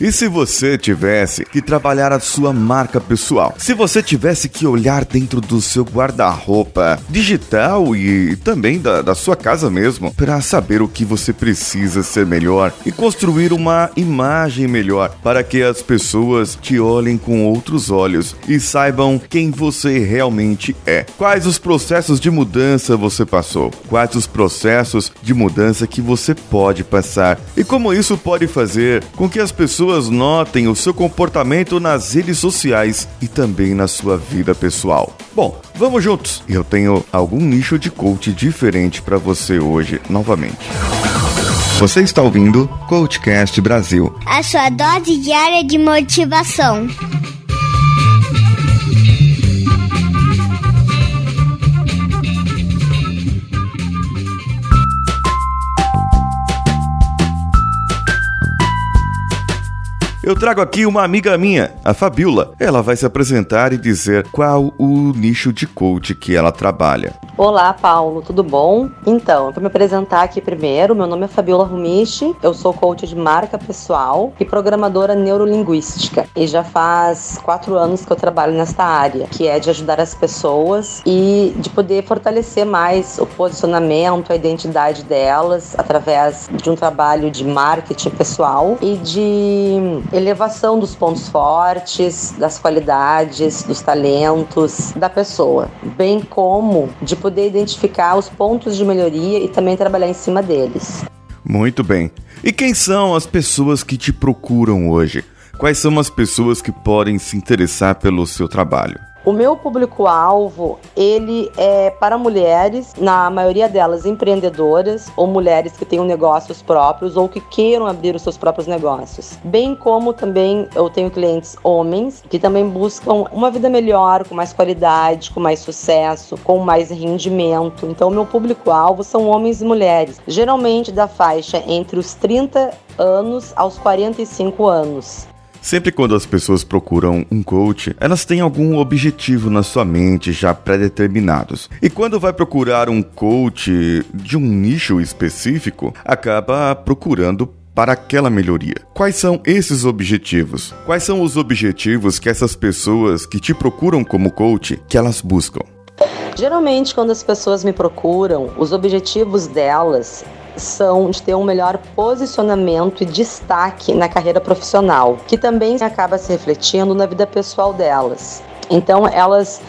E se você tivesse que trabalhar a sua marca pessoal? Se você tivesse que olhar dentro do seu guarda-roupa digital e também da, da sua casa mesmo para saber o que você precisa ser melhor e construir uma imagem melhor para que as pessoas te olhem com outros olhos e saibam quem você realmente é. Quais os processos de mudança você passou? Quais os processos de mudança que você pode passar? E como isso pode fazer com que as pessoas notem o seu comportamento nas redes sociais e também na sua vida pessoal? Bom, vamos juntos. Eu tenho algum nicho de coach diferente para você hoje, novamente. Você está ouvindo Coachcast Brasil. A sua dose diária de motivação. Eu trago aqui uma amiga minha, a Fabiola. Ela vai se apresentar e dizer qual o nicho de coach que ela trabalha. Olá, Paulo, tudo bom? Então, vou me apresentar aqui primeiro. Meu nome é Fabiola Rumichi, eu sou coach de marca pessoal e programadora neurolinguística. E já faz quatro anos que eu trabalho nesta área, que é de ajudar as pessoas e de poder fortalecer mais o posicionamento, a identidade delas através de um trabalho de marketing pessoal e de elevação dos pontos fortes, das qualidades, dos talentos da pessoa, bem como de poder identificar os pontos de melhoria e também trabalhar em cima deles. Muito bem. E quem são as pessoas que te procuram hoje? Quais são as pessoas que podem se interessar pelo seu trabalho? O meu público-alvo, ele é para mulheres, na maioria delas empreendedoras ou mulheres que tenham negócios próprios ou que queiram abrir os seus próprios negócios. Bem como também eu tenho clientes homens que também buscam uma vida melhor, com mais qualidade, com mais sucesso, com mais rendimento. Então, o meu público-alvo são homens e mulheres, geralmente da faixa entre os 30 anos aos 45 anos. Sempre quando as pessoas procuram um coach, elas têm algum objetivo na sua mente já pré-determinados. E quando vai procurar um coach de um nicho específico, acaba procurando para aquela melhoria. Quais são esses objetivos? Quais são os objetivos que essas pessoas que te procuram como coach que elas buscam? Geralmente, quando as pessoas me procuram, os objetivos delas são de ter um melhor posicionamento e destaque na carreira profissional, que também acaba se refletindo na vida pessoal delas. Então, elas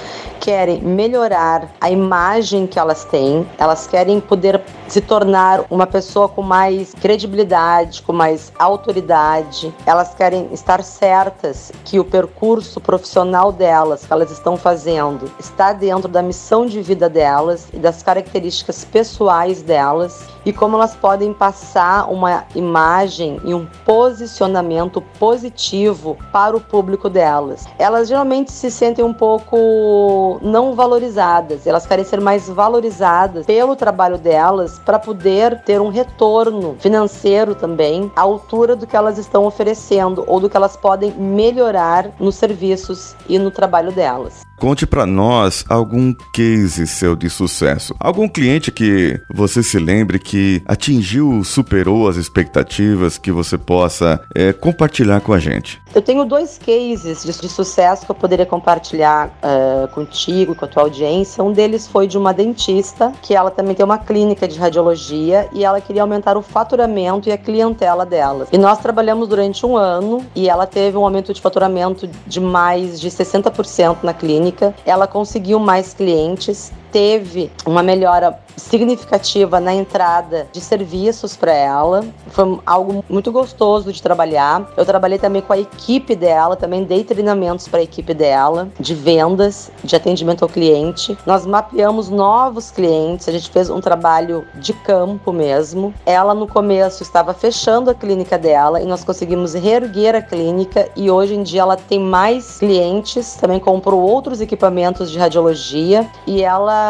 querem melhorar a imagem que elas têm, elas querem poder se tornar uma pessoa com mais credibilidade, com mais autoridade. Elas querem estar certas que o percurso profissional delas, que elas estão fazendo, está dentro da missão de vida delas e das características pessoais delas e como elas podem passar uma imagem e um posicionamento positivo para o público delas. Elas geralmente se sentem um pouco não valorizadas, elas querem ser mais valorizadas pelo trabalho delas para poder ter um retorno financeiro também à altura do que elas estão oferecendo ou do que elas podem melhorar nos serviços e no trabalho delas. Conte para nós algum case seu de sucesso. Algum cliente que você se lembre que atingiu, superou as expectativas que você possa é, compartilhar com a gente. Eu tenho dois cases de, de sucesso que eu poderia compartilhar uh, contigo, com a tua audiência. Um deles foi de uma dentista, que ela também tem uma clínica de radiologia e ela queria aumentar o faturamento e a clientela dela. E nós trabalhamos durante um ano e ela teve um aumento de faturamento de mais de 60% na clínica. Ela conseguiu mais clientes, teve uma melhora significativa na entrada de serviços para ela. Foi algo muito gostoso de trabalhar. Eu trabalhei também com a equipe dela, também dei treinamentos para a equipe dela de vendas, de atendimento ao cliente. Nós mapeamos novos clientes, a gente fez um trabalho de campo mesmo. Ela no começo estava fechando a clínica dela e nós conseguimos reerguer a clínica e hoje em dia ela tem mais clientes, também comprou outros equipamentos de radiologia e ela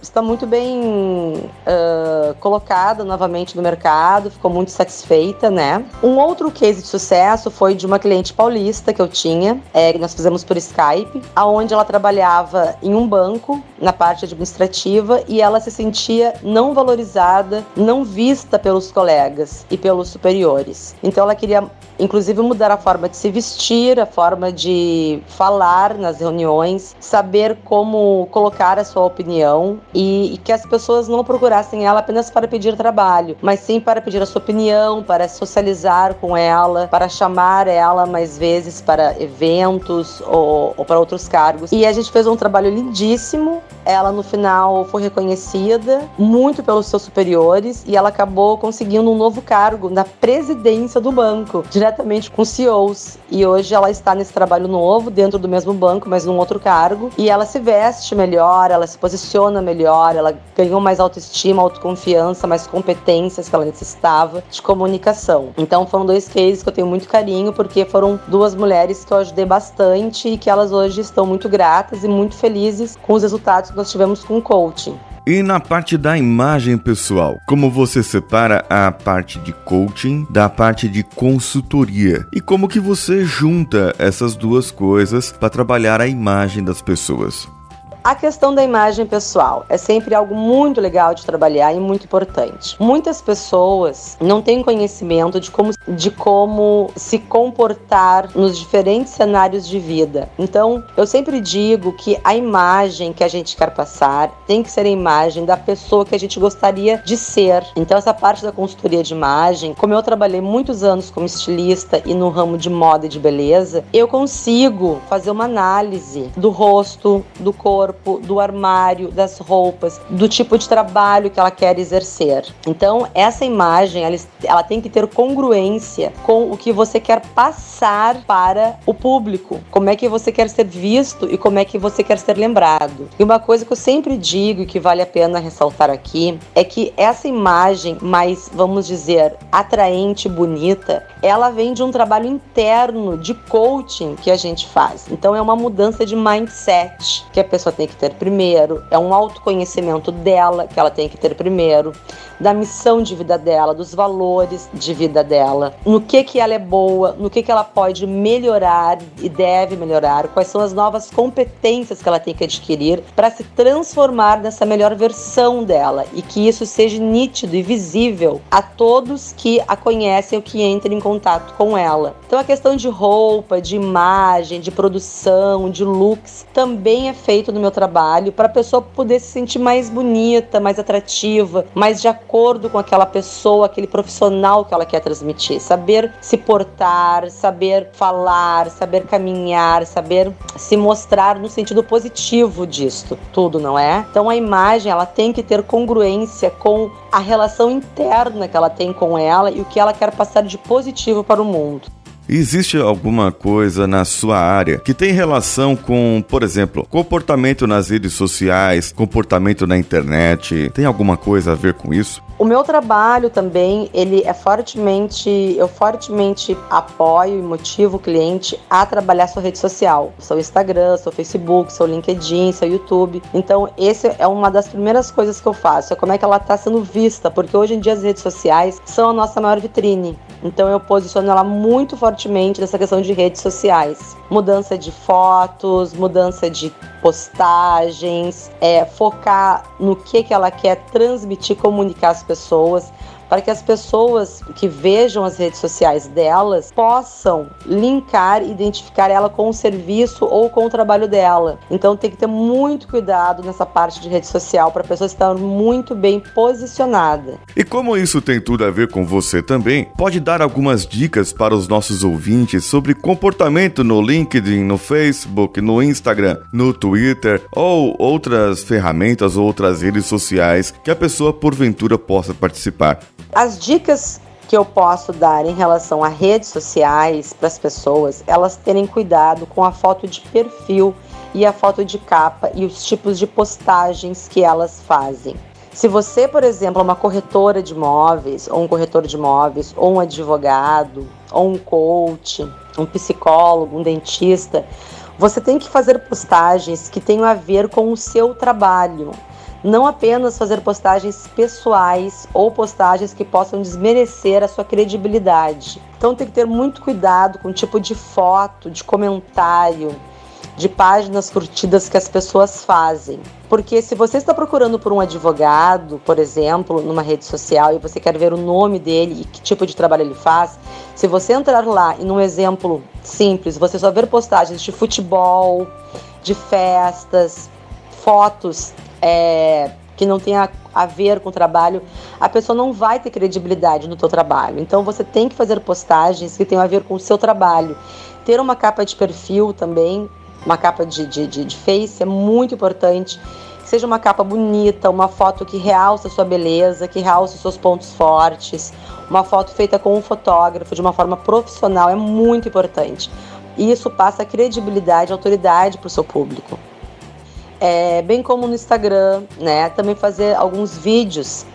está muito bem uh, colocada novamente no mercado, ficou muito satisfeita, né? Um outro case de sucesso foi de uma cliente paulista que eu tinha, é, que nós fizemos por Skype, aonde ela trabalhava em um banco na parte administrativa e ela se sentia não valorizada, não vista pelos colegas e pelos superiores. Então ela queria inclusive mudar a forma de se vestir, a forma de falar nas reuniões, saber como colocar a sua opinião e, e, que as pessoas não procurassem ela apenas para pedir trabalho, mas sim para pedir a sua opinião, para socializar com ela, para chamar ela mais vezes para eventos ou, ou para outros cargos. E a gente fez um trabalho lindíssimo. Ela no final foi reconhecida muito pelos seus superiores e ela acabou conseguindo um novo cargo na presidência do banco, diretamente com CEOs. E hoje ela está nesse trabalho novo, dentro do mesmo banco, mas num outro cargo. E ela se veste melhor, ela se posiciona melhor, ela ganhou mais autoestima, autoconfiança, mais competências que ela necessitava de comunicação. Então foram dois cases que eu tenho muito carinho, porque foram duas mulheres que eu ajudei bastante e que elas hoje estão muito gratas e muito felizes com os resultados que nós tivemos com o coaching. E na parte da imagem pessoal, como você separa a parte de coaching da parte de consultoria? E como que você junta essas duas coisas para trabalhar a imagem das pessoas? A questão da imagem pessoal é sempre algo muito legal de trabalhar e muito importante. Muitas pessoas não têm conhecimento de como, de como se comportar nos diferentes cenários de vida. Então, eu sempre digo que a imagem que a gente quer passar tem que ser a imagem da pessoa que a gente gostaria de ser. Então, essa parte da consultoria de imagem, como eu trabalhei muitos anos como estilista e no ramo de moda e de beleza, eu consigo fazer uma análise do rosto, do corpo corpo, do armário, das roupas, do tipo de trabalho que ela quer exercer. Então, essa imagem, ela, ela tem que ter congruência com o que você quer passar para o público. Como é que você quer ser visto e como é que você quer ser lembrado. E uma coisa que eu sempre digo e que vale a pena ressaltar aqui é que essa imagem mais, vamos dizer, atraente, bonita, ela vem de um trabalho interno de coaching que a gente faz. Então é uma mudança de mindset que a pessoa tem tem que ter primeiro, é um autoconhecimento dela que ela tem que ter primeiro, da missão de vida dela, dos valores de vida dela, no que que ela é boa, no que que ela pode melhorar e deve melhorar, quais são as novas competências que ela tem que adquirir para se transformar nessa melhor versão dela e que isso seja nítido e visível a todos que a conhecem ou que entrem em contato com ela. Então a questão de roupa, de imagem, de produção, de looks também é feito no meu trabalho para a pessoa poder se sentir mais bonita, mais atrativa, mais de acordo com aquela pessoa, aquele profissional que ela quer transmitir. Saber se portar, saber falar, saber caminhar, saber se mostrar no sentido positivo disto, tudo, não é? Então a imagem ela tem que ter congruência com a relação interna que ela tem com ela e o que ela quer passar de positivo para o mundo. Existe alguma coisa na sua área que tem relação com, por exemplo, comportamento nas redes sociais, comportamento na internet? Tem alguma coisa a ver com isso? O meu trabalho também, ele é fortemente, eu fortemente apoio e motivo o cliente a trabalhar sua rede social, seu Instagram, seu Facebook, seu LinkedIn, seu YouTube. Então, esse é uma das primeiras coisas que eu faço, é como é que ela está sendo vista, porque hoje em dia as redes sociais são a nossa maior vitrine. Então, eu posiciono ela muito fortemente nessa questão de redes sociais. Mudança de fotos, mudança de postagens, é, focar no que, que ela quer transmitir, comunicar às pessoas para que as pessoas que vejam as redes sociais delas possam linkar identificar ela com o serviço ou com o trabalho dela. Então tem que ter muito cuidado nessa parte de rede social para a pessoa estar muito bem posicionada. E como isso tem tudo a ver com você também, pode dar algumas dicas para os nossos ouvintes sobre comportamento no LinkedIn, no Facebook, no Instagram, no Twitter ou outras ferramentas ou outras redes sociais que a pessoa porventura possa participar. As dicas que eu posso dar em relação a redes sociais para as pessoas, elas terem cuidado com a foto de perfil e a foto de capa e os tipos de postagens que elas fazem. Se você, por exemplo, é uma corretora de imóveis, ou um corretor de imóveis, ou um advogado, ou um coach, um psicólogo, um dentista, você tem que fazer postagens que tenham a ver com o seu trabalho, não apenas fazer postagens pessoais ou postagens que possam desmerecer a sua credibilidade. Então tem que ter muito cuidado com o tipo de foto, de comentário, de páginas curtidas que as pessoas fazem. Porque se você está procurando por um advogado, por exemplo, numa rede social e você quer ver o nome dele e que tipo de trabalho ele faz, se você entrar lá e num exemplo simples, você só ver postagens de futebol, de festas, fotos é, que não tem a, ver com o trabalho, a pessoa não vai ter credibilidade no teu trabalho. Então você tem que fazer postagens que tenham a ver com o seu trabalho. Ter uma capa de perfil também, uma capa de, de, de, de face é muito importante. Seja uma capa bonita, uma foto que realça sua beleza, que realça seus pontos fortes. Uma foto feita com um fotógrafo de uma forma profissional é muito importante. E isso passa credibilidade, autoridade para o seu público é, bem como no Instagram, né? Também fazer alguns vídeos,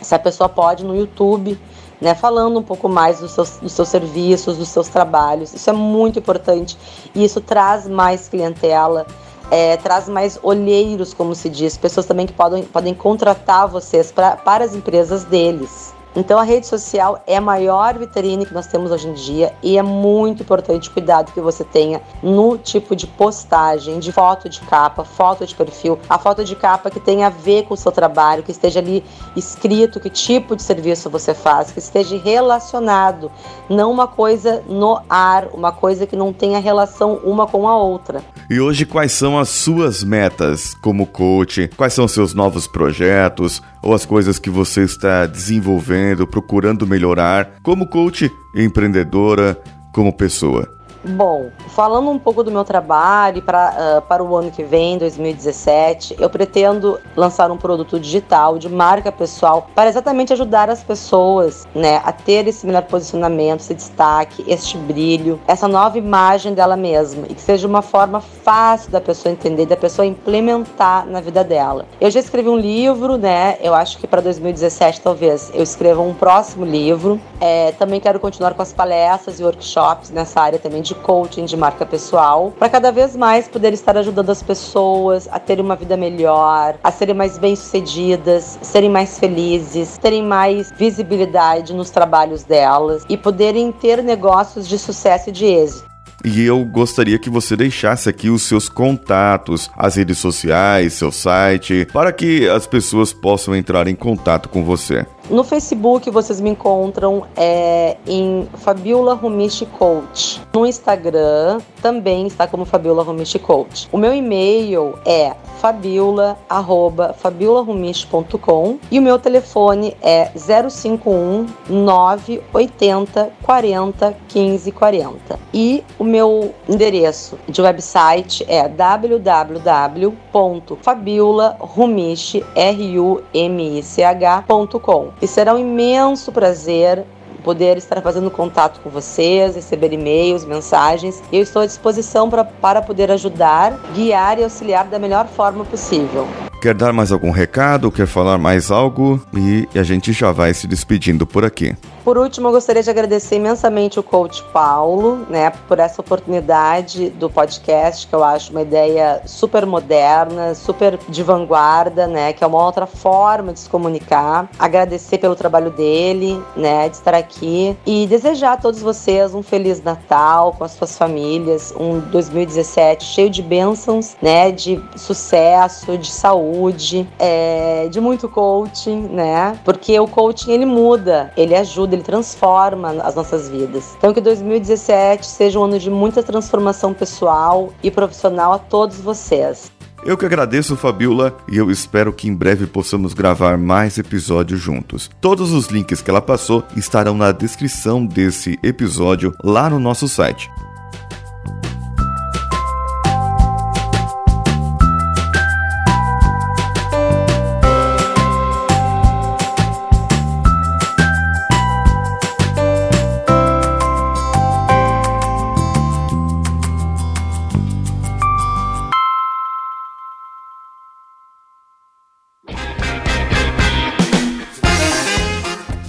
se a pessoa pode, no YouTube, né? Falando um pouco mais dos seus, dos seus serviços, dos seus trabalhos. Isso é muito importante e isso traz mais clientela. É, traz mais olheiros, como se diz, pessoas também que podem, podem contratar vocês pra, para as empresas deles. Então a rede social é a maior vitrine que nós temos hoje em dia e é muito importante o cuidado que você tenha no tipo de postagem, de foto de capa, foto de perfil, a foto de capa que tenha a ver com o seu trabalho, que esteja ali escrito que tipo de serviço você faz, que esteja relacionado, não uma coisa no ar, uma coisa que não tenha relação uma com a outra. E hoje quais são as suas metas como coach? Quais são os seus novos projetos ou as coisas que você está desenvolvendo, procurando melhorar como coach, empreendedora, como pessoa? Bom, falando um pouco do meu trabalho pra, uh, para o ano que vem, 2017, eu pretendo lançar um produto digital de marca pessoal para exatamente ajudar as pessoas né, a ter esse melhor posicionamento, esse destaque, este brilho, essa nova imagem dela mesma e que seja uma forma fácil da pessoa entender, da pessoa implementar na vida dela. Eu já escrevi um livro, né? Eu acho que para 2017 talvez eu escreva um próximo livro. É, também quero continuar com as palestras e workshops nessa área também de coaching de marca pessoal, para cada vez mais poder estar ajudando as pessoas a terem uma vida melhor, a serem mais bem-sucedidas, serem mais felizes, terem mais visibilidade nos trabalhos delas e poderem ter negócios de sucesso e de êxito. E eu gostaria que você deixasse aqui os seus contatos, as redes sociais, seu site, para que as pessoas possam entrar em contato com você. No Facebook vocês me encontram é, em Fabiola Rumichi Coach. No Instagram também está como Fabiola Rumichi Coach. O meu e-mail é fabiola@fabiolarumichi.com e o meu telefone é 051 980 40 15 40. E o meu endereço de website é www.fabiolarumichi.com e será um imenso prazer poder estar fazendo contato com vocês, receber e-mails, mensagens. Eu estou à disposição pra, para poder ajudar, guiar e auxiliar da melhor forma possível. Quer dar mais algum recado? Quer falar mais algo? E a gente já vai se despedindo por aqui. Por último, eu gostaria de agradecer imensamente o coach Paulo, né, por essa oportunidade do podcast, que eu acho uma ideia super moderna, super de vanguarda, né, que é uma outra forma de se comunicar. Agradecer pelo trabalho dele, né, de estar aqui e desejar a todos vocês um feliz Natal com as suas famílias, um 2017 cheio de bênçãos, né, de sucesso, de saúde, é, de muito coaching, né, porque o coaching ele muda, ele ajuda ele transforma as nossas vidas. Então que 2017 seja um ano de muita transformação pessoal e profissional a todos vocês. Eu que agradeço, Fabiola, e eu espero que em breve possamos gravar mais episódios juntos. Todos os links que ela passou estarão na descrição desse episódio lá no nosso site.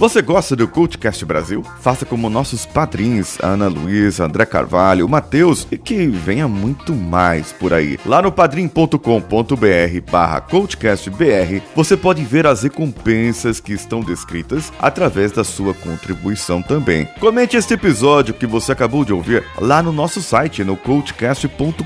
Você gosta do Cultcast Brasil? Faça como nossos padrinhos, Ana Luísa, André Carvalho, Matheus e que venha muito mais por aí. Lá no padrim.com.br barra CoachCastBR você pode ver as recompensas que estão descritas através da sua contribuição também. Comente este episódio que você acabou de ouvir lá no nosso site no coachcast.com.br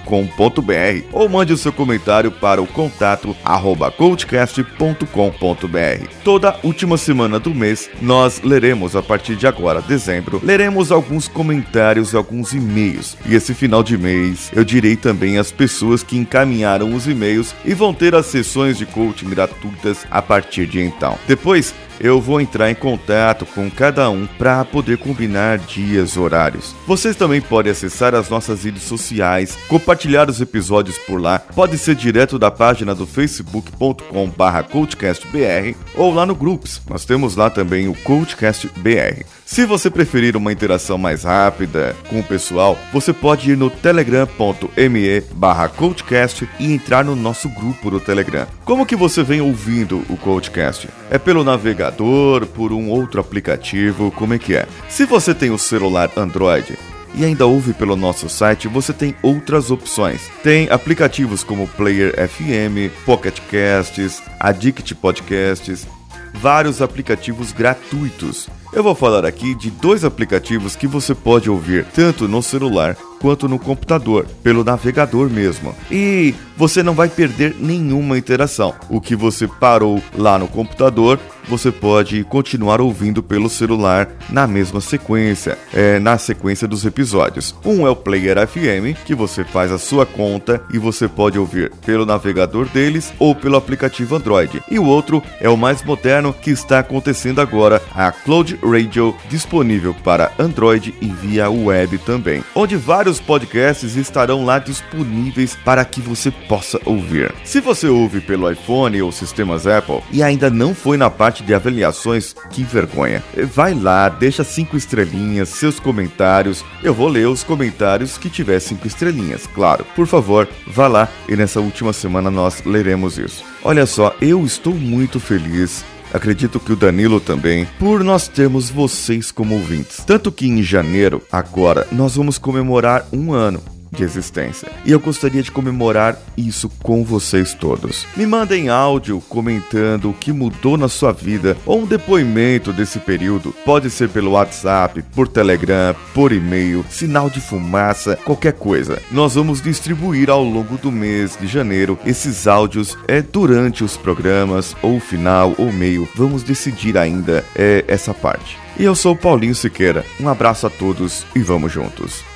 ou mande o seu comentário para o contato arroba coachcast.com.br. Toda última semana do mês nós leremos a partir de agora, dezembro, leremos alguns comentários e alguns e-mails. E esse final de mês eu direi também as pessoas que encaminharam os e-mails e vão ter as sessões de coaching gratuitas a partir de então. Depois eu vou entrar em contato com cada um para poder combinar dias, horários. Vocês também podem acessar as nossas redes sociais, compartilhar os episódios por lá. Pode ser direto da página do facebook.com/coachcastbr ou lá no Groups. Nós temos lá também o CoachCastBR. Se você preferir uma interação mais rápida com o pessoal, você pode ir no telegram.me barra coachcast e entrar no nosso grupo do Telegram. Como que você vem ouvindo o Coachcast? É pelo navegador, por um outro aplicativo, como é que é? Se você tem o celular Android, e ainda ouve pelo nosso site, você tem outras opções. Tem aplicativos como Player FM, Pocket Casts, Addict Podcasts, vários aplicativos gratuitos. Eu vou falar aqui de dois aplicativos que você pode ouvir tanto no celular quanto no computador, pelo navegador mesmo. E você não vai perder nenhuma interação. O que você parou lá no computador, você pode continuar ouvindo pelo celular na mesma sequência, é, na sequência dos episódios. Um é o Player FM, que você faz a sua conta e você pode ouvir pelo navegador deles ou pelo aplicativo Android. E o outro é o mais moderno que está acontecendo agora, a Cloud Radio, disponível para Android e via web também, onde vários podcasts estarão lá disponíveis para que você possa ouvir. Se você ouve pelo iPhone ou sistemas Apple e ainda não foi na parte de avaliações, que vergonha. Vai lá, deixa cinco estrelinhas, seus comentários. Eu vou ler os comentários que tiver cinco estrelinhas, claro. Por favor, vá lá e nessa última semana nós leremos isso. Olha só, eu estou muito feliz acredito que o Danilo também, por nós termos vocês como ouvintes. Tanto que em janeiro, agora, nós vamos comemorar um ano de existência. E eu gostaria de comemorar isso com vocês todos. Me mandem áudio comentando o que mudou na sua vida ou um depoimento desse período. Pode ser pelo WhatsApp, por Telegram, por e-mail, sinal de fumaça, qualquer coisa. Nós vamos distribuir ao longo do mês de janeiro esses áudios é durante os programas ou final ou meio. Vamos decidir ainda é essa parte. E eu sou Paulinho Siqueira. Um abraço a todos e vamos juntos.